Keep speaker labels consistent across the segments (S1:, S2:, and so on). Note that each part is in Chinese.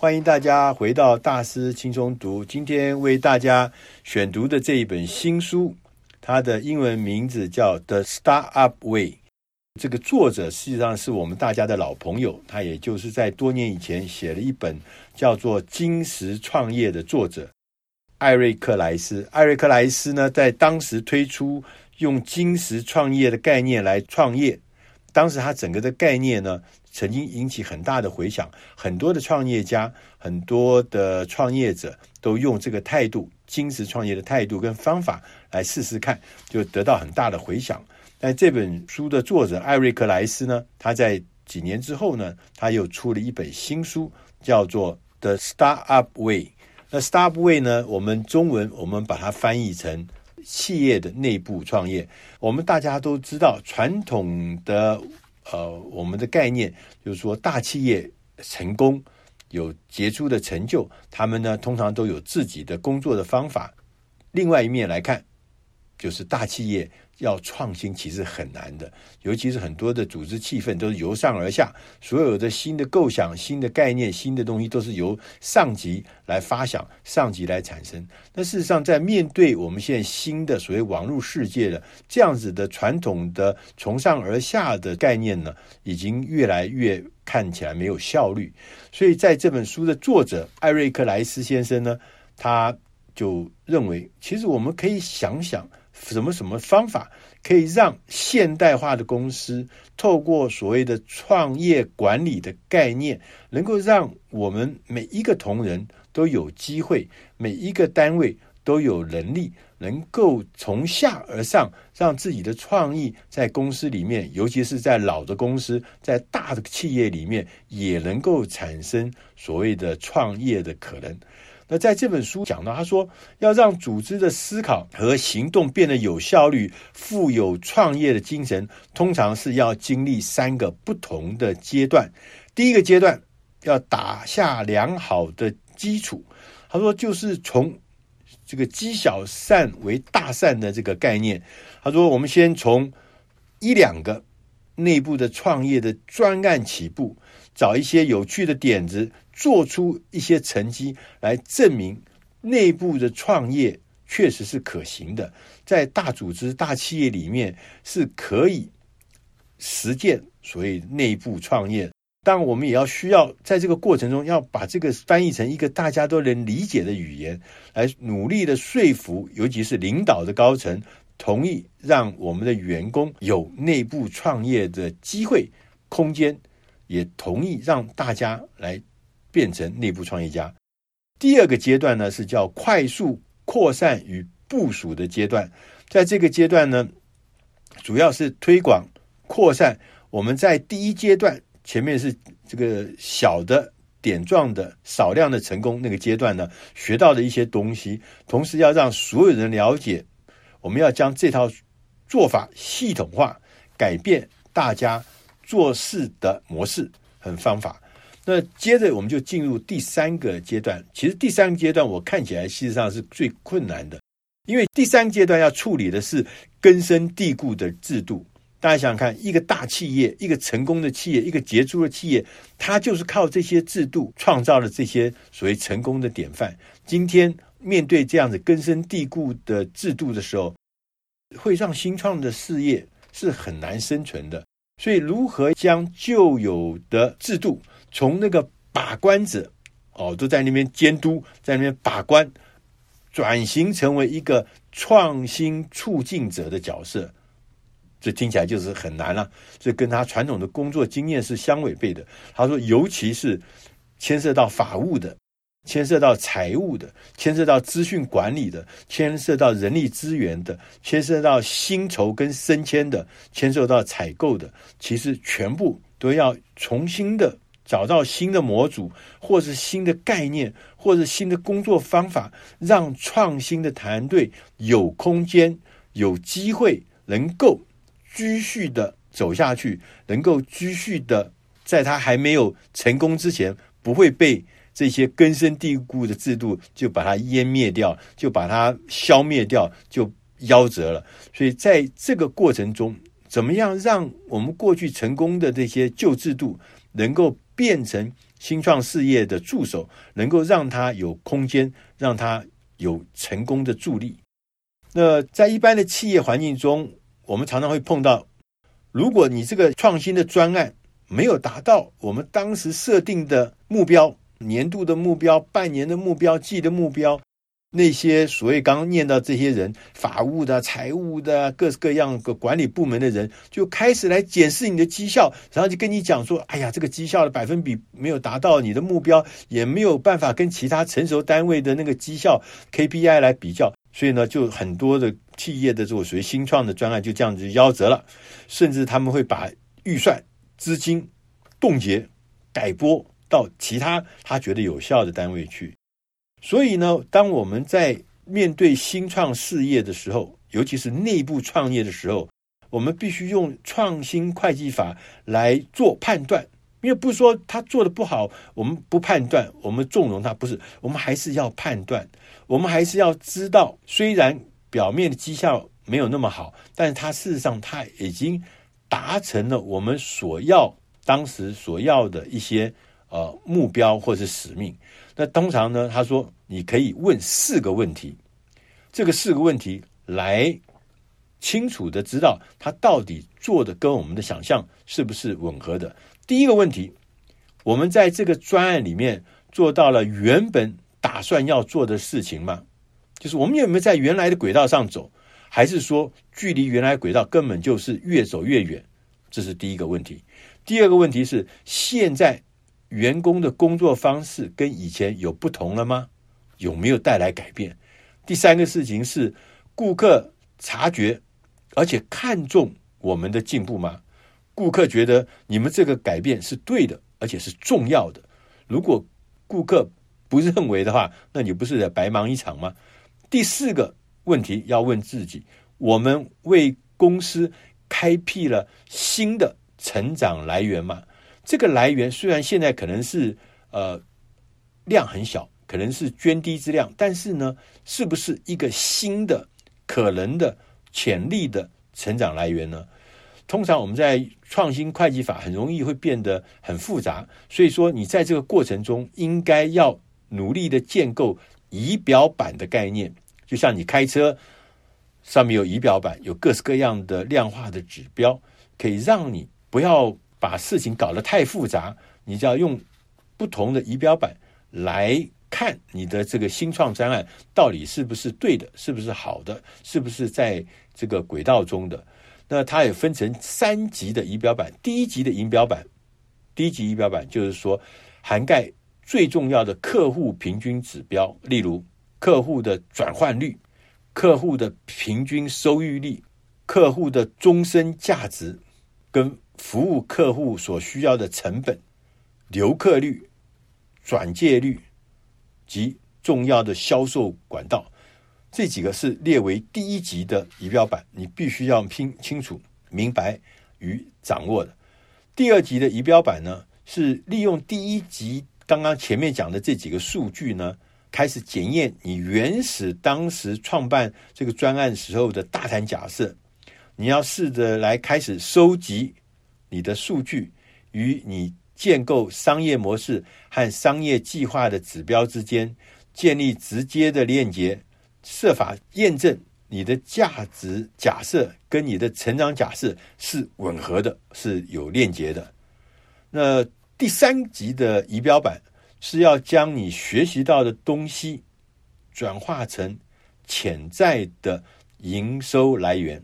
S1: 欢迎大家回到大师轻松读。今天为大家选读的这一本新书，它的英文名字叫《The Startup Way》。这个作者实际上是我们大家的老朋友，他也就是在多年以前写了一本叫做《金石创业》的作者艾瑞克莱斯。艾瑞克莱斯呢，在当时推出用金石创业的概念来创业，当时他整个的概念呢，曾经引起很大的回响，很多的创业家、很多的创业者都用这个态度、精实创业的态度跟方法来试试看，就得到很大的回响。但这本书的作者艾瑞克莱斯呢，他在几年之后呢，他又出了一本新书，叫做《The Startup Way》。那 Startup Way 呢，我们中文我们把它翻译成企业的内部创业。我们大家都知道，传统的。呃，我们的概念就是说，大企业成功有杰出的成就，他们呢通常都有自己的工作的方法。另外一面来看，就是大企业。要创新其实很难的，尤其是很多的组织气氛都是由上而下，所有的新的构想、新的概念、新的东西都是由上级来发想、上级来产生。那事实上，在面对我们现在新的所谓网络世界的这样子的传统的从上而下的概念呢，已经越来越看起来没有效率。所以，在这本书的作者艾瑞克莱斯先生呢，他就认为，其实我们可以想想。什么什么方法可以让现代化的公司透过所谓的创业管理的概念，能够让我们每一个同仁都有机会，每一个单位都有能力，能够从下而上，让自己的创意在公司里面，尤其是在老的公司，在大的企业里面，也能够产生所谓的创业的可能。那在这本书讲到，他说要让组织的思考和行动变得有效率、富有创业的精神，通常是要经历三个不同的阶段。第一个阶段要打下良好的基础。他说，就是从这个积小善为大善的这个概念。他说，我们先从一两个内部的创业的专案起步，找一些有趣的点子。做出一些成绩来证明内部的创业确实是可行的，在大组织、大企业里面是可以实践所谓内部创业。但，我们也要需要在这个过程中要把这个翻译成一个大家都能理解的语言，来努力的说服，尤其是领导的高层同意让我们的员工有内部创业的机会空间，也同意让大家来。变成内部创业家。第二个阶段呢，是叫快速扩散与部署的阶段。在这个阶段呢，主要是推广扩散。我们在第一阶段前面是这个小的点状的少量的成功那个阶段呢，学到的一些东西，同时要让所有人了解，我们要将这套做法系统化，改变大家做事的模式和方法。那接着我们就进入第三个阶段。其实第三个阶段我看起来事实上是最困难的，因为第三阶段要处理的是根深蒂固的制度。大家想想看，一个大企业、一个成功的企业、一个杰出的企业，它就是靠这些制度创造了这些所谓成功的典范。今天面对这样子根深蒂固的制度的时候，会让新创的事业是很难生存的。所以，如何将旧有的制度，从那个把关者，哦，都在那边监督，在那边把关，转型成为一个创新促进者的角色，这听起来就是很难了。这跟他传统的工作经验是相违背的。他说，尤其是牵涉到法务的。牵涉到财务的，牵涉到资讯管理的，牵涉到人力资源的，牵涉到薪酬跟升迁的，牵涉到采购的，其实全部都要重新的找到新的模组，或是新的概念，或是新的工作方法，让创新的团队有空间、有机会，能够继续的走下去，能够继续的在他还没有成功之前，不会被。这些根深蒂固的制度就把它湮灭掉，就把它消灭掉，就夭折了。所以在这个过程中，怎么样让我们过去成功的这些旧制度能够变成新创事业的助手，能够让它有空间，让它有成功的助力。那在一般的企业环境中，我们常常会碰到，如果你这个创新的专案没有达到我们当时设定的目标，年度的目标、半年的目标、季的目标。那些所谓刚念到这些人，法务的、财务的、各式各样的管理部门的人，就开始来检视你的绩效，然后就跟你讲说：“哎呀，这个绩效的百分比没有达到你的目标，也没有办法跟其他成熟单位的那个绩效 KPI 来比较。”所以呢，就很多的企业的这种属于新创的专案就这样子夭折了，甚至他们会把预算资金冻结、改拨到其他他觉得有效的单位去。所以呢，当我们在面对新创事业的时候，尤其是内部创业的时候，我们必须用创新会计法来做判断。因为不是说他做的不好，我们不判断，我们纵容他，不是，我们还是要判断，我们还是要知道，虽然表面的绩效没有那么好，但是他事实上他已经达成了我们所要当时所要的一些呃目标或者是使命。那通常呢，他说你可以问四个问题，这个四个问题来清楚的知道他到底做的跟我们的想象是不是吻合的。第一个问题，我们在这个专案里面做到了原本打算要做的事情吗？就是我们有没有在原来的轨道上走，还是说距离原来轨道根本就是越走越远？这是第一个问题。第二个问题是现在。员工的工作方式跟以前有不同了吗？有没有带来改变？第三个事情是，顾客察觉而且看重我们的进步吗？顾客觉得你们这个改变是对的，而且是重要的。如果顾客不认为的话，那你不是白忙一场吗？第四个问题要问自己：我们为公司开辟了新的成长来源吗？这个来源虽然现在可能是呃量很小，可能是涓滴之量，但是呢，是不是一个新的可能的潜力的成长来源呢？通常我们在创新会计法很容易会变得很复杂，所以说你在这个过程中应该要努力的建构仪表板的概念，就像你开车上面有仪表板，有各式各样的量化的指标，可以让你不要。把事情搞得太复杂，你就要用不同的仪表板来看你的这个新创专案到底是不是对的，是不是好的，是不是在这个轨道中的。那它也分成三级的仪表板，第一级的仪表板，第一级仪表板就是说涵盖最重要的客户平均指标，例如客户的转换率、客户的平均收益率、客户的终身价值跟。服务客户所需要的成本、留客率、转介率及重要的销售管道，这几个是列为第一级的仪表板，你必须要拼清楚、明白与掌握的。第二级的仪表板呢，是利用第一级刚刚前面讲的这几个数据呢，开始检验你原始当时创办这个专案时候的大胆假设，你要试着来开始收集。你的数据与你建构商业模式和商业计划的指标之间建立直接的链接，设法验证你的价值假设跟你的成长假设是吻合的，是有链接的。那第三级的仪表板是要将你学习到的东西转化成潜在的营收来源，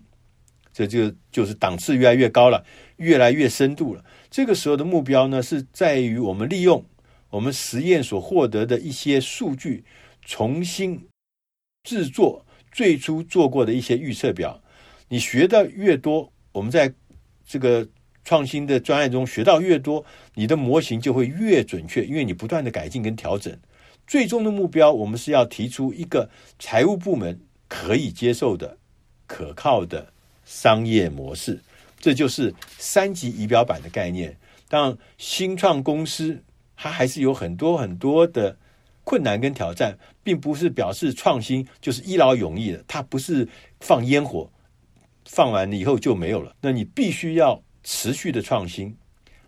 S1: 这就就是档次越来越高了。越来越深度了。这个时候的目标呢，是在于我们利用我们实验所获得的一些数据，重新制作最初做过的一些预测表。你学的越多，我们在这个创新的专案中学到越多，你的模型就会越准确，因为你不断的改进跟调整。最终的目标，我们是要提出一个财务部门可以接受的、可靠的商业模式。这就是三级仪表板的概念。当，新创公司它还是有很多很多的困难跟挑战，并不是表示创新就是一劳永逸的。它不是放烟火，放完了以后就没有了。那你必须要持续的创新，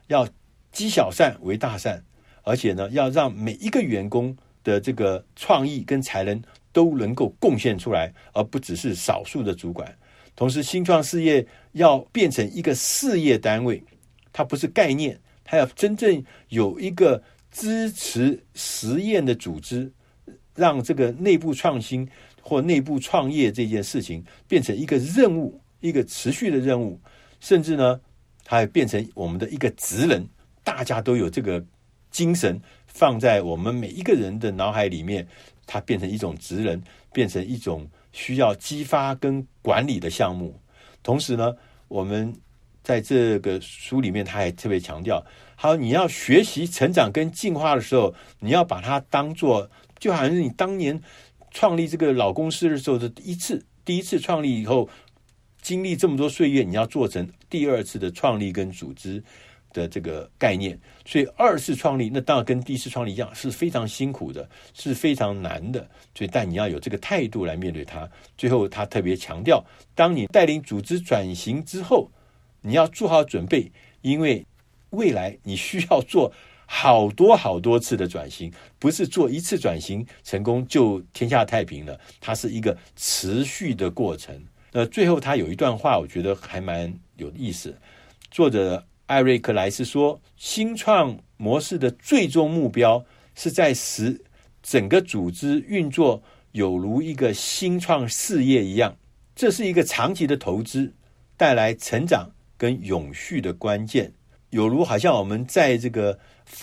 S1: 要积小善为大善，而且呢，要让每一个员工的这个创意跟才能都能够贡献出来，而不只是少数的主管。同时，新创事业要变成一个事业单位，它不是概念，它要真正有一个支持实验的组织，让这个内部创新或内部创业这件事情变成一个任务，一个持续的任务，甚至呢，它变成我们的一个职能，大家都有这个精神放在我们每一个人的脑海里面，它变成一种职能，变成一种需要激发跟管理的项目。同时呢，我们在这个书里面，他还特别强调，好，你要学习成长跟进化的时候，你要把它当做，就好像是你当年创立这个老公司的时候的一次，第一次创立以后，经历这么多岁月，你要做成第二次的创立跟组织。的这个概念，所以二次创立那当然跟第一次创立一样，是非常辛苦的，是非常难的。所以，但你要有这个态度来面对它。最后，他特别强调，当你带领组织转型之后，你要做好准备，因为未来你需要做好多好多次的转型，不是做一次转型成功就天下太平了，它是一个持续的过程。那最后，他有一段话，我觉得还蛮有意思，作者。艾瑞克莱斯说：“新创模式的最终目标是在使整个组织运作有如一个新创事业一样，这是一个长期的投资，带来成长跟永续的关键。有如好像我们在这个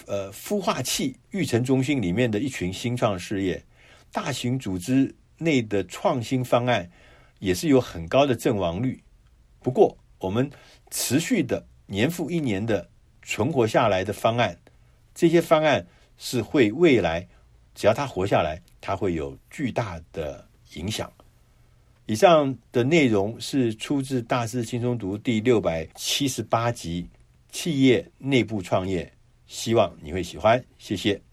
S1: 呃孵化器育成中心里面的一群新创事业，大型组织内的创新方案也是有很高的阵亡率。不过，我们持续的。”年复一年的存活下来的方案，这些方案是会未来只要他活下来，他会有巨大的影响。以上的内容是出自《大师轻松读》第六百七十八集《企业内部创业》，希望你会喜欢。谢谢。